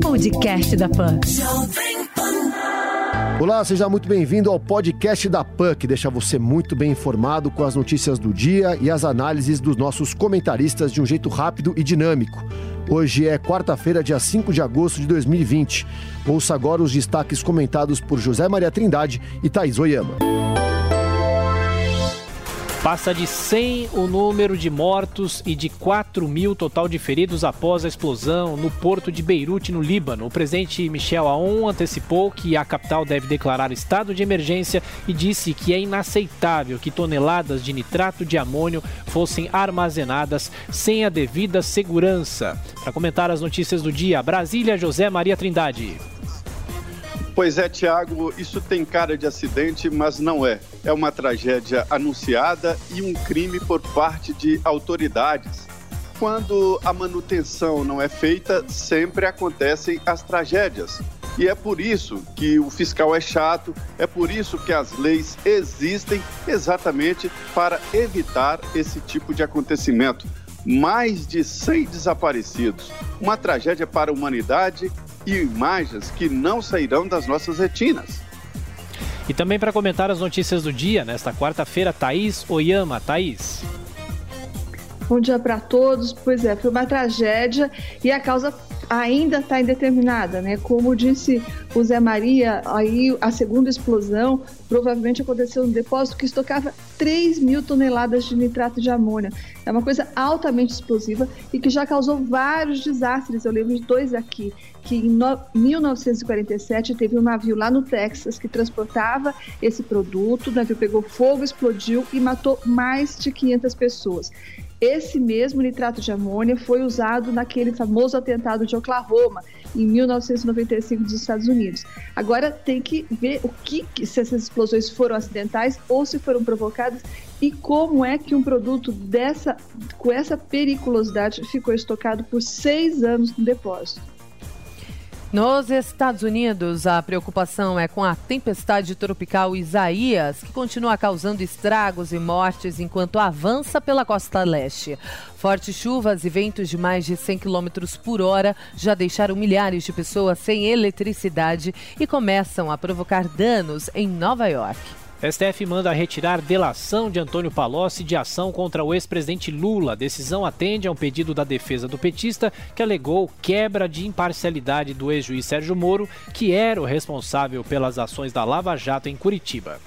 Podcast da Pan. Olá, seja muito bem-vindo ao podcast da PAN, que deixa você muito bem informado com as notícias do dia e as análises dos nossos comentaristas de um jeito rápido e dinâmico. Hoje é quarta-feira, dia 5 de agosto de 2020. Ouça agora os destaques comentados por José Maria Trindade e Thaís Oyama. Passa de 100 o número de mortos e de 4 mil total de feridos após a explosão no porto de Beirute, no Líbano. O presidente Michel Aoun antecipou que a capital deve declarar estado de emergência e disse que é inaceitável que toneladas de nitrato de amônio fossem armazenadas sem a devida segurança. Para comentar as notícias do dia, Brasília, José Maria Trindade. Pois é, Tiago, isso tem cara de acidente, mas não é. É uma tragédia anunciada e um crime por parte de autoridades. Quando a manutenção não é feita, sempre acontecem as tragédias. E é por isso que o fiscal é chato, é por isso que as leis existem exatamente para evitar esse tipo de acontecimento. Mais de 100 desaparecidos. Uma tragédia para a humanidade e imagens que não sairão das nossas retinas. E também para comentar as notícias do dia, nesta quarta-feira, Thaís Oyama. Thaís. Bom dia para todos. Pois é, foi uma tragédia e a causa ainda está indeterminada, né? Como disse o Zé Maria, aí a segunda explosão provavelmente aconteceu no depósito que estocava 3 mil toneladas de nitrato de amônia. É uma coisa altamente explosiva e que já causou vários desastres. Eu lembro de dois aqui, que em 1947 teve um navio lá no Texas que transportava esse produto, o navio pegou fogo, explodiu e matou mais de 500 pessoas. Esse mesmo nitrato de amônia foi usado naquele famoso atentado de Oklahoma, em 1995, dos Estados Unidos. Agora tem que ver o que, se essas explosões foram acidentais ou se foram provocadas e como é que um produto dessa, com essa periculosidade ficou estocado por seis anos no depósito. Nos Estados Unidos, a preocupação é com a tempestade tropical Isaías, que continua causando estragos e mortes enquanto avança pela costa leste. Fortes chuvas e ventos de mais de 100 km por hora já deixaram milhares de pessoas sem eletricidade e começam a provocar danos em Nova York. STF manda retirar delação de Antônio Palocci de ação contra o ex-presidente Lula. A decisão atende a um pedido da defesa do petista que alegou quebra de imparcialidade do ex-juiz Sérgio Moro, que era o responsável pelas ações da Lava Jato em Curitiba.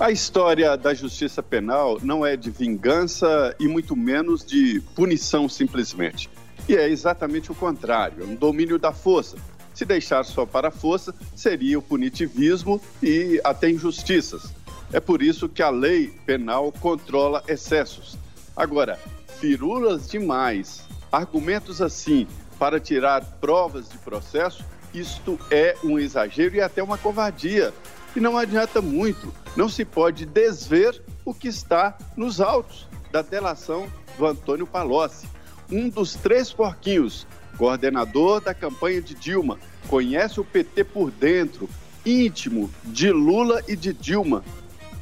A história da justiça penal não é de vingança e muito menos de punição simplesmente. E é exatamente o contrário, é um domínio da força se deixar só para a força, seria o punitivismo e até injustiças. É por isso que a lei penal controla excessos. Agora, firulas demais, argumentos assim para tirar provas de processo, isto é um exagero e até uma covardia. E não adianta muito, não se pode desver o que está nos autos da delação do Antônio Palocci, um dos três porquinhos coordenador da campanha de Dilma, conhece o PT por dentro, íntimo de Lula e de Dilma.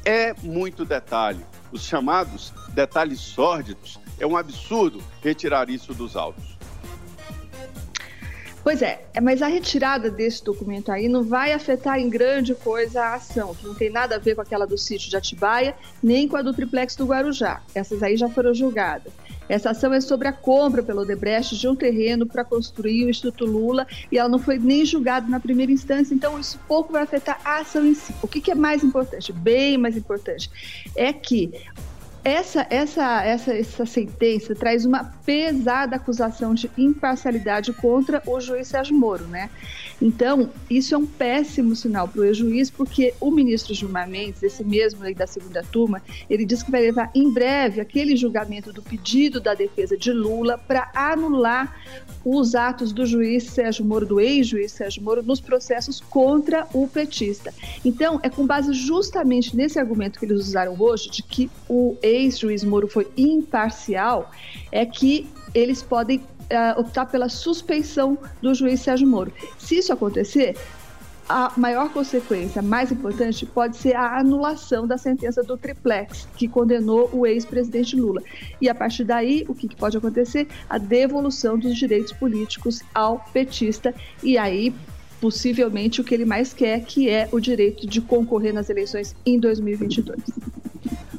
É muito detalhe. Os chamados detalhes sórdidos. É um absurdo retirar isso dos autos. Pois é, é, mas a retirada desse documento aí não vai afetar em grande coisa a ação, que não tem nada a ver com aquela do sítio de Atibaia, nem com a do triplex do Guarujá. Essas aí já foram julgadas. Essa ação é sobre a compra pelo Odebrecht de um terreno para construir o Instituto Lula e ela não foi nem julgada na primeira instância, então isso pouco vai afetar a ação em si. O que, que é mais importante, bem mais importante, é que essa, essa, essa, essa sentença traz uma pesada acusação de imparcialidade contra o juiz Sérgio Moro, né? Então, isso é um péssimo sinal para o ex-juiz, porque o ministro Gilmar Mendes, esse mesmo aí da segunda turma, ele diz que vai levar em breve aquele julgamento do pedido da defesa de Lula para anular os atos do juiz Sérgio Moro, do ex-juiz Sérgio Moro, nos processos contra o petista. Então, é com base justamente nesse argumento que eles usaram hoje, de que o ex-juiz Moro foi imparcial, é que eles podem uh, optar pela suspeição do juiz Sérgio Moro. Se isso acontecer, a maior consequência, mais importante, pode ser a anulação da sentença do triplex, que condenou o ex-presidente Lula. E a partir daí, o que, pode acontecer? A devolução dos direitos políticos ao petista. E aí, possivelmente, o que ele mais quer, que é o direito de concorrer nas eleições em 2022.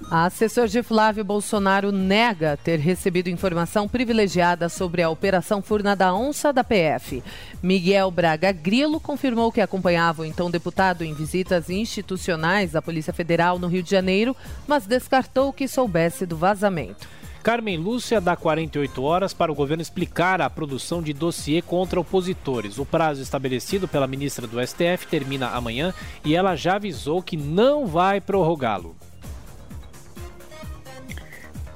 A assessor de Flávio Bolsonaro nega ter recebido informação privilegiada sobre a Operação Furna da Onça da PF. Miguel Braga Grilo confirmou que acompanhava o então deputado em visitas institucionais da Polícia Federal no Rio de Janeiro, mas descartou que soubesse do vazamento. Carmen Lúcia dá 48 horas para o governo explicar a produção de dossiê contra opositores. O prazo estabelecido pela ministra do STF termina amanhã e ela já avisou que não vai prorrogá-lo.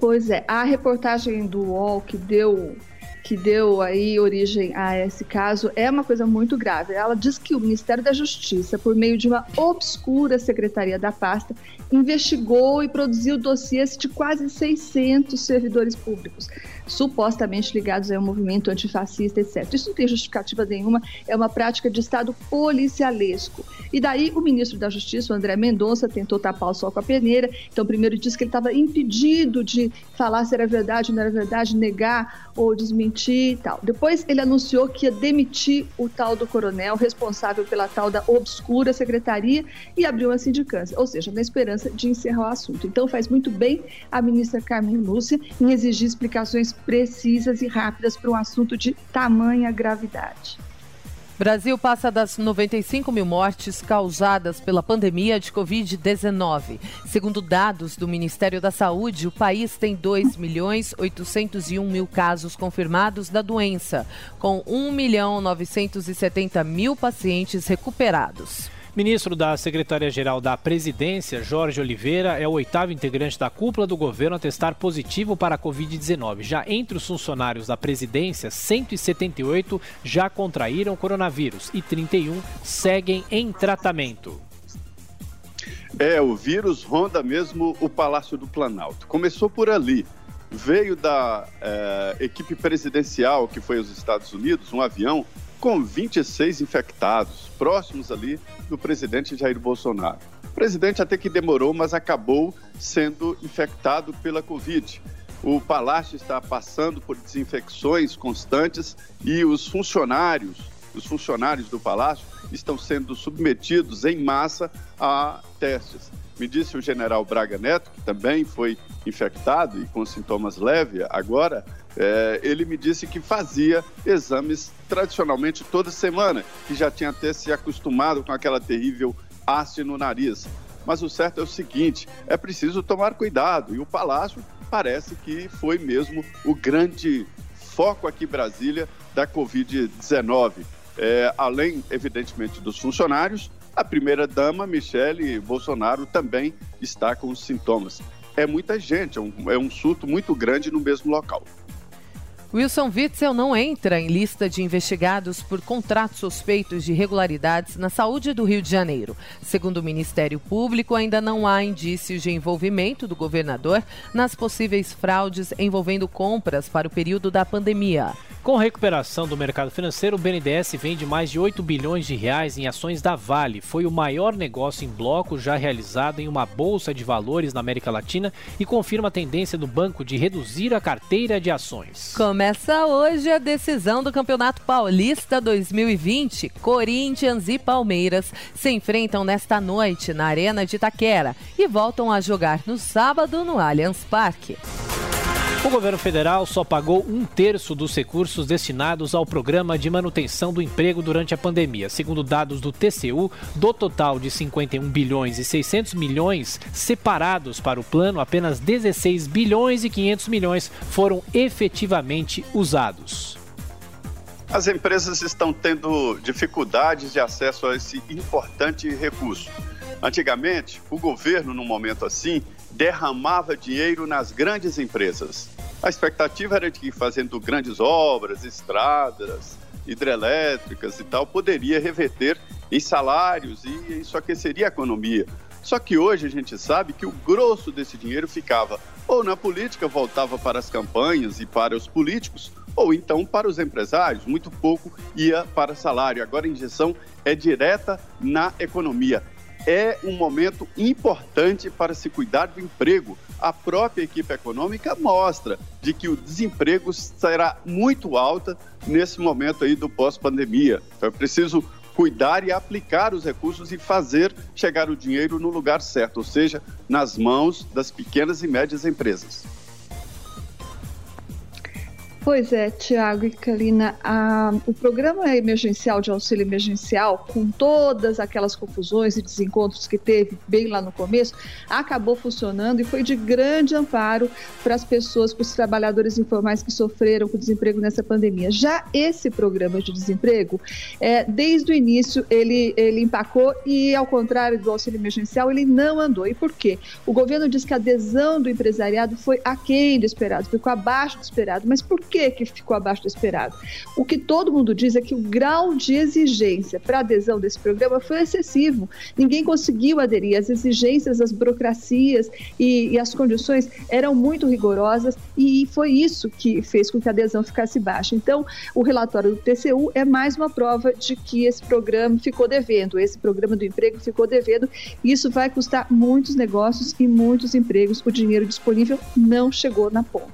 Pois é, a reportagem do UOL que deu que deu aí origem a esse caso é uma coisa muito grave. Ela diz que o Ministério da Justiça, por meio de uma obscura secretaria da pasta, investigou e produziu dossiês de quase 600 servidores públicos supostamente ligados ao movimento antifascista, etc. Isso não tem justificativa nenhuma, é uma prática de Estado policialesco. E daí o ministro da Justiça, André Mendonça, tentou tapar o sol com a peneira. Então, primeiro disse que ele estava impedido de falar se era verdade ou não era verdade, negar ou desmentir e tal. Depois ele anunciou que ia demitir o tal do coronel responsável pela tal da obscura secretaria e abriu uma sindicância, ou seja, na esperança de encerrar o assunto. Então, faz muito bem a ministra Carmen Lúcia em exigir explicações precisas e rápidas para um assunto de tamanha gravidade. Brasil passa das 95 mil mortes causadas pela pandemia de Covid-19. Segundo dados do Ministério da Saúde, o país tem 2 milhões 801 mil casos confirmados da doença, com 1 milhão 970 mil pacientes recuperados. Ministro da Secretaria-Geral da Presidência, Jorge Oliveira, é o oitavo integrante da cúpula do governo a testar positivo para a Covid-19. Já entre os funcionários da presidência, 178 já contraíram coronavírus e 31 seguem em tratamento. É, o vírus ronda mesmo o Palácio do Planalto. Começou por ali. Veio da é, equipe presidencial que foi aos Estados Unidos, um avião com 26 infectados, próximos ali do presidente Jair Bolsonaro. O presidente até que demorou, mas acabou sendo infectado pela Covid. O palácio está passando por desinfecções constantes e os funcionários, os funcionários do palácio estão sendo submetidos em massa a testes. Me disse o general Braga Neto, que também foi infectado e com sintomas leves agora, é, ele me disse que fazia exames tradicionalmente toda semana, que já tinha até se acostumado com aquela terrível haste no nariz. Mas o certo é o seguinte: é preciso tomar cuidado, e o Palácio parece que foi mesmo o grande foco aqui em Brasília da Covid-19. É, além, evidentemente, dos funcionários, a primeira-dama, Michele Bolsonaro, também está com os sintomas. É muita gente, é um, é um surto muito grande no mesmo local. Wilson Witzel não entra em lista de investigados por contratos suspeitos de irregularidades na saúde do Rio de Janeiro. Segundo o Ministério Público, ainda não há indícios de envolvimento do governador nas possíveis fraudes envolvendo compras para o período da pandemia. Com recuperação do mercado financeiro, o BNDES vende mais de 8 bilhões de reais em ações da Vale. Foi o maior negócio em bloco já realizado em uma bolsa de valores na América Latina e confirma a tendência do banco de reduzir a carteira de ações. Começa hoje a decisão do Campeonato Paulista 2020. Corinthians e Palmeiras se enfrentam nesta noite na Arena de Itaquera e voltam a jogar no sábado no Allianz Parque. O governo federal só pagou um terço dos recursos destinados ao programa de manutenção do emprego durante a pandemia. Segundo dados do TCU, do total de 51 bilhões e 600 milhões separados para o plano, apenas 16 bilhões e 500 milhões foram efetivamente usados. As empresas estão tendo dificuldades de acesso a esse importante recurso. Antigamente, o governo, num momento assim, derramava dinheiro nas grandes empresas. A expectativa era de que, fazendo grandes obras, estradas, hidrelétricas e tal, poderia reverter em salários e isso aqueceria a economia. Só que hoje a gente sabe que o grosso desse dinheiro ficava ou na política, voltava para as campanhas e para os políticos, ou então para os empresários, muito pouco ia para salário. Agora a injeção é direta na economia. É um momento importante para se cuidar do emprego. A própria equipe econômica mostra de que o desemprego será muito alto nesse momento aí do pós-pandemia. Então é preciso cuidar e aplicar os recursos e fazer chegar o dinheiro no lugar certo, ou seja, nas mãos das pequenas e médias empresas. Pois é, Tiago e Kalina, a, o programa emergencial de auxílio emergencial, com todas aquelas confusões e desencontros que teve bem lá no começo, acabou funcionando e foi de grande amparo para as pessoas, para os trabalhadores informais que sofreram com desemprego nessa pandemia. Já esse programa de desemprego, é, desde o início, ele, ele empacou e, ao contrário do auxílio emergencial, ele não andou. E por quê? O governo diz que a adesão do empresariado foi aquém do esperado, ficou abaixo do esperado. Mas por que, que ficou abaixo do esperado? O que todo mundo diz é que o grau de exigência para adesão desse programa foi excessivo. Ninguém conseguiu aderir. As exigências, as burocracias e, e as condições eram muito rigorosas e foi isso que fez com que a adesão ficasse baixa. Então, o relatório do TCU é mais uma prova de que esse programa ficou devendo, esse programa do emprego ficou devendo. E isso vai custar muitos negócios e muitos empregos. O dinheiro disponível não chegou na ponta.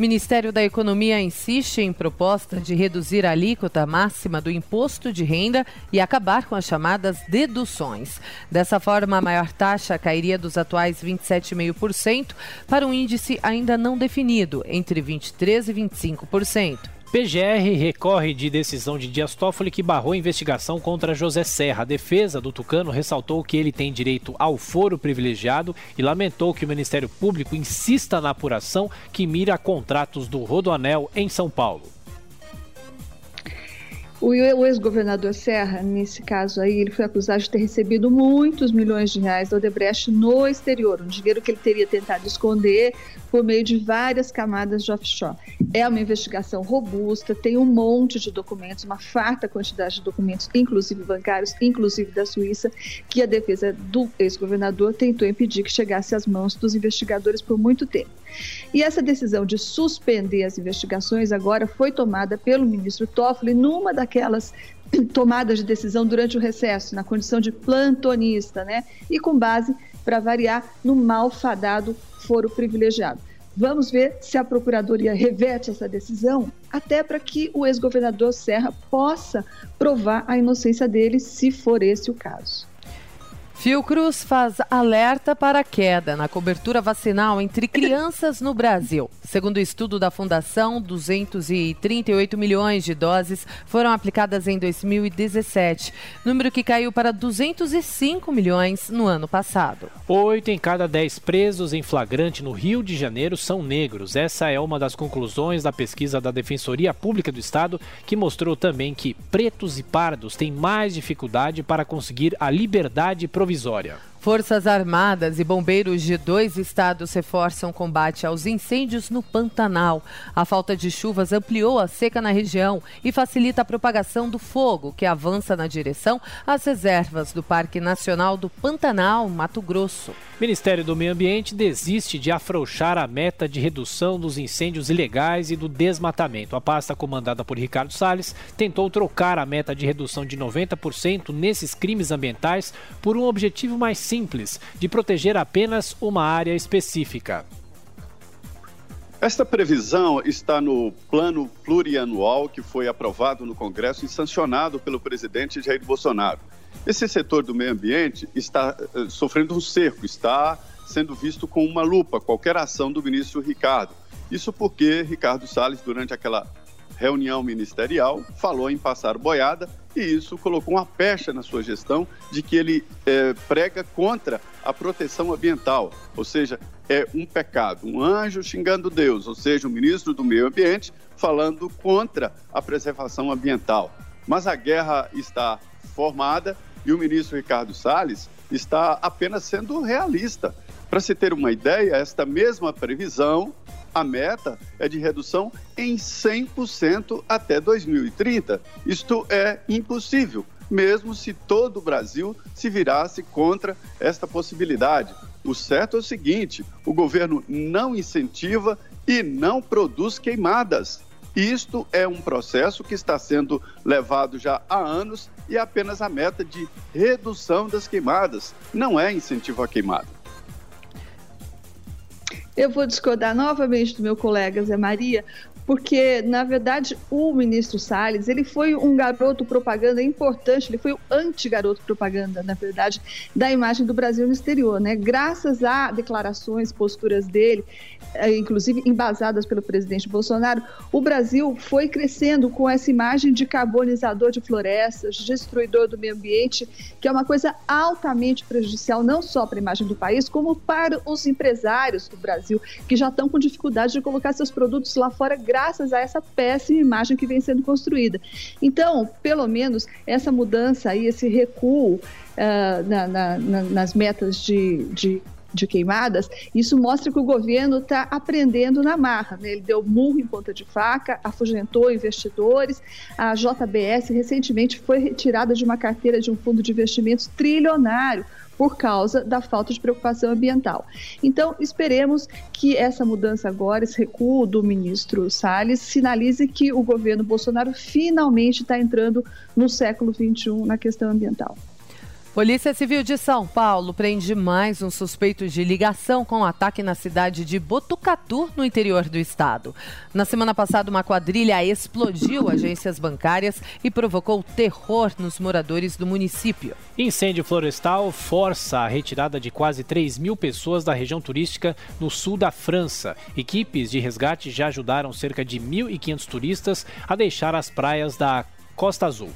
Ministério da Economia insiste em proposta de reduzir a alíquota máxima do imposto de renda e acabar com as chamadas deduções. Dessa forma, a maior taxa cairia dos atuais 27,5% para um índice ainda não definido, entre 23% e 25%. PGR recorre de decisão de Dias Toffoli que barrou a investigação contra José Serra. A defesa do Tucano ressaltou que ele tem direito ao foro privilegiado e lamentou que o Ministério Público insista na apuração que mira contratos do Rodoanel em São Paulo. O ex-governador Serra, nesse caso aí, ele foi acusado de ter recebido muitos milhões de reais da Odebrecht no exterior, um dinheiro que ele teria tentado esconder por meio de várias camadas de offshore. É uma investigação robusta, tem um monte de documentos, uma farta quantidade de documentos, inclusive bancários, inclusive da Suíça, que a defesa do ex-governador tentou impedir que chegasse às mãos dos investigadores por muito tempo. E essa decisão de suspender as investigações agora foi tomada pelo ministro Toffoli numa daquelas tomadas de decisão durante o recesso, na condição de plantonista, né? E com base, para variar, no malfadado foro privilegiado. Vamos ver se a Procuradoria reverte essa decisão, até para que o ex-governador Serra possa provar a inocência dele, se for esse o caso. Fiocruz faz alerta para queda na cobertura vacinal entre crianças no Brasil. Segundo o estudo da Fundação, 238 milhões de doses foram aplicadas em 2017, número que caiu para 205 milhões no ano passado. Oito em cada dez presos em flagrante no Rio de Janeiro são negros. Essa é uma das conclusões da pesquisa da Defensoria Pública do Estado, que mostrou também que pretos e pardos têm mais dificuldade para conseguir a liberdade provisória. Forças Armadas e bombeiros de dois estados reforçam combate aos incêndios no Pantanal. A falta de chuvas ampliou a seca na região e facilita a propagação do fogo, que avança na direção às reservas do Parque Nacional do Pantanal, Mato Grosso. Ministério do Meio Ambiente desiste de afrouxar a meta de redução dos incêndios ilegais e do desmatamento. A pasta comandada por Ricardo Salles tentou trocar a meta de redução de 90% nesses crimes ambientais por um objetivo mais simples de proteger apenas uma área específica. Esta previsão está no plano plurianual que foi aprovado no Congresso e sancionado pelo presidente Jair Bolsonaro. Esse setor do meio ambiente está uh, sofrendo um cerco, está sendo visto com uma lupa qualquer ação do ministro Ricardo. Isso porque Ricardo Salles, durante aquela reunião ministerial, falou em passar boiada e isso colocou uma pecha na sua gestão de que ele é, prega contra a proteção ambiental, ou seja, é um pecado, um anjo xingando Deus, ou seja, o ministro do Meio Ambiente falando contra a preservação ambiental. Mas a guerra está formada e o ministro Ricardo Salles está apenas sendo realista. Para se ter uma ideia, esta mesma previsão a meta é de redução em 100% até 2030. Isto é impossível, mesmo se todo o Brasil se virasse contra esta possibilidade. O certo é o seguinte: o governo não incentiva e não produz queimadas. Isto é um processo que está sendo levado já há anos e é apenas a meta de redução das queimadas, não é incentivo à queimada. Eu vou discordar novamente do meu colega Zé Maria, porque, na verdade, o ministro Salles, ele foi um garoto propaganda importante, ele foi o anti-garoto propaganda, na verdade, da imagem do Brasil no exterior, né? Graças a declarações, posturas dele, eh, inclusive embasadas pelo presidente Bolsonaro, o Brasil foi crescendo com essa imagem de carbonizador de florestas, destruidor do meio ambiente, que é uma coisa altamente prejudicial, não só para a imagem do país, como para os empresários do Brasil, que já estão com dificuldade de colocar seus produtos lá fora graças a essa péssima imagem que vem sendo construída. Então, pelo menos, essa mudança aí, esse recuo uh, na, na, na, nas metas de, de de queimadas, isso mostra que o governo está aprendendo na marra. Né? Ele deu murro em ponta de faca, afugentou investidores. A JBS recentemente foi retirada de uma carteira de um fundo de investimentos trilionário por causa da falta de preocupação ambiental. Então, esperemos que essa mudança agora, esse recuo do ministro Salles, sinalize que o governo Bolsonaro finalmente está entrando no século XXI na questão ambiental. Polícia Civil de São Paulo prende mais um suspeito de ligação com um ataque na cidade de Botucatu, no interior do estado. Na semana passada, uma quadrilha explodiu agências bancárias e provocou terror nos moradores do município. Incêndio florestal força a retirada de quase 3 mil pessoas da região turística no sul da França. Equipes de resgate já ajudaram cerca de 1.500 turistas a deixar as praias da Costa Azul.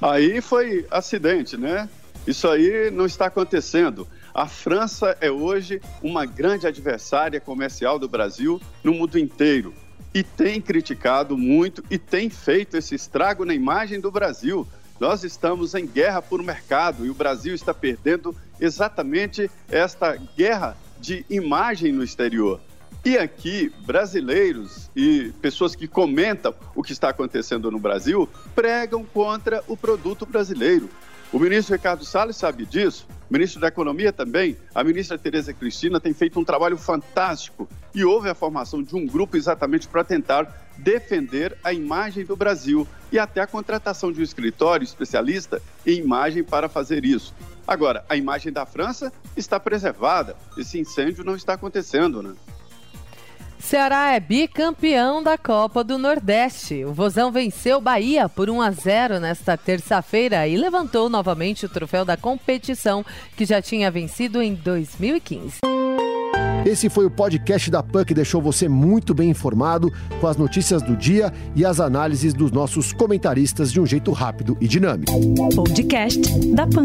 Aí foi acidente, né? Isso aí não está acontecendo. A França é hoje uma grande adversária comercial do Brasil no mundo inteiro e tem criticado muito e tem feito esse estrago na imagem do Brasil. Nós estamos em guerra por mercado e o Brasil está perdendo exatamente esta guerra de imagem no exterior. E aqui, brasileiros e pessoas que comentam o que está acontecendo no Brasil pregam contra o produto brasileiro. O ministro Ricardo Salles sabe disso, o ministro da Economia também, a ministra Tereza Cristina tem feito um trabalho fantástico e houve a formação de um grupo exatamente para tentar defender a imagem do Brasil e até a contratação de um escritório especialista em imagem para fazer isso. Agora, a imagem da França está preservada, esse incêndio não está acontecendo, né? Ceará é bicampeão da Copa do Nordeste. O Vozão venceu Bahia por 1 a 0 nesta terça-feira e levantou novamente o troféu da competição que já tinha vencido em 2015. Esse foi o podcast da PAN que deixou você muito bem informado com as notícias do dia e as análises dos nossos comentaristas de um jeito rápido e dinâmico. Podcast da PAN.